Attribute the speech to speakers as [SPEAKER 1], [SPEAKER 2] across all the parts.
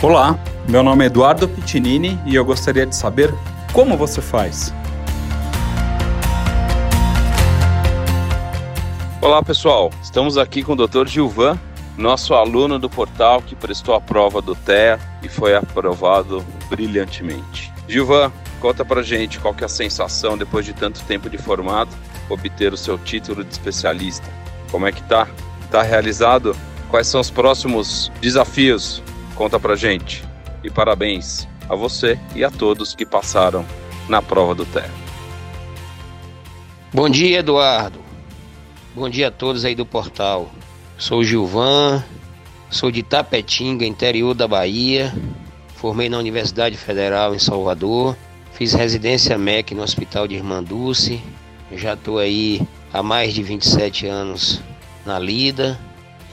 [SPEAKER 1] Olá, meu nome é Eduardo Pitinini e eu gostaria de saber como você faz.
[SPEAKER 2] Olá pessoal, estamos aqui com o Dr. Gilvan, nosso aluno do portal que prestou a prova do TEA e foi aprovado brilhantemente. Gilvan, conta pra gente qual que é a sensação depois de tanto tempo de formado obter o seu título de especialista. Como é que tá? Tá realizado? Quais são os próximos desafios Conta pra gente. E parabéns a você e a todos que passaram na prova do TER.
[SPEAKER 3] Bom dia, Eduardo. Bom dia a todos aí do portal. Sou Gilvan, sou de Tapetinga, interior da Bahia. Formei na Universidade Federal em Salvador. Fiz residência MEC no Hospital de Irmã Dulce. Já estou aí há mais de 27 anos na lida.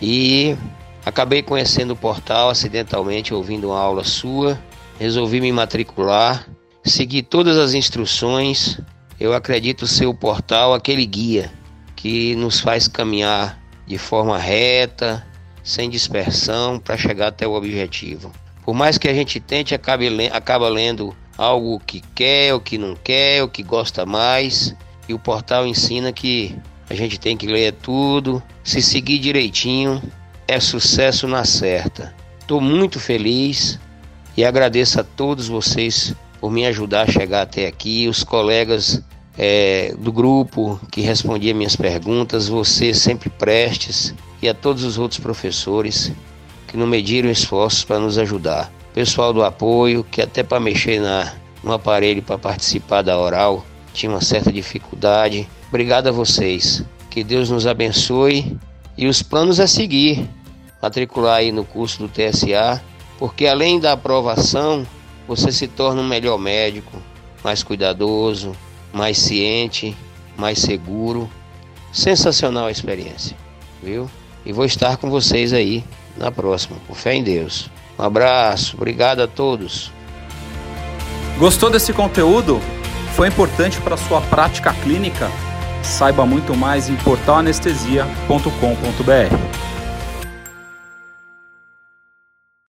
[SPEAKER 3] E Acabei conhecendo o portal acidentalmente ouvindo uma aula sua, resolvi me matricular, segui todas as instruções. Eu acredito ser o portal aquele guia que nos faz caminhar de forma reta, sem dispersão, para chegar até o objetivo. Por mais que a gente tente, acabe, acaba lendo algo que quer, ou que não quer, ou que gosta mais, e o portal ensina que a gente tem que ler tudo, se seguir direitinho, é sucesso na certa. Estou muito feliz e agradeço a todos vocês por me ajudar a chegar até aqui, os colegas é, do grupo que respondiam minhas perguntas, você sempre prestes e a todos os outros professores que não mediram esforços para nos ajudar. Pessoal do apoio, que até para mexer na, no aparelho para participar da oral tinha uma certa dificuldade. Obrigado a vocês. Que Deus nos abençoe e os planos a seguir, matricular aí no curso do TSA, porque além da aprovação, você se torna um melhor médico, mais cuidadoso, mais ciente, mais seguro. Sensacional a experiência, viu? E vou estar com vocês aí na próxima, com fé em Deus. Um abraço, obrigado a todos.
[SPEAKER 1] Gostou desse conteúdo? Foi importante para sua prática clínica? Saiba muito mais em portalanestesia.com.br.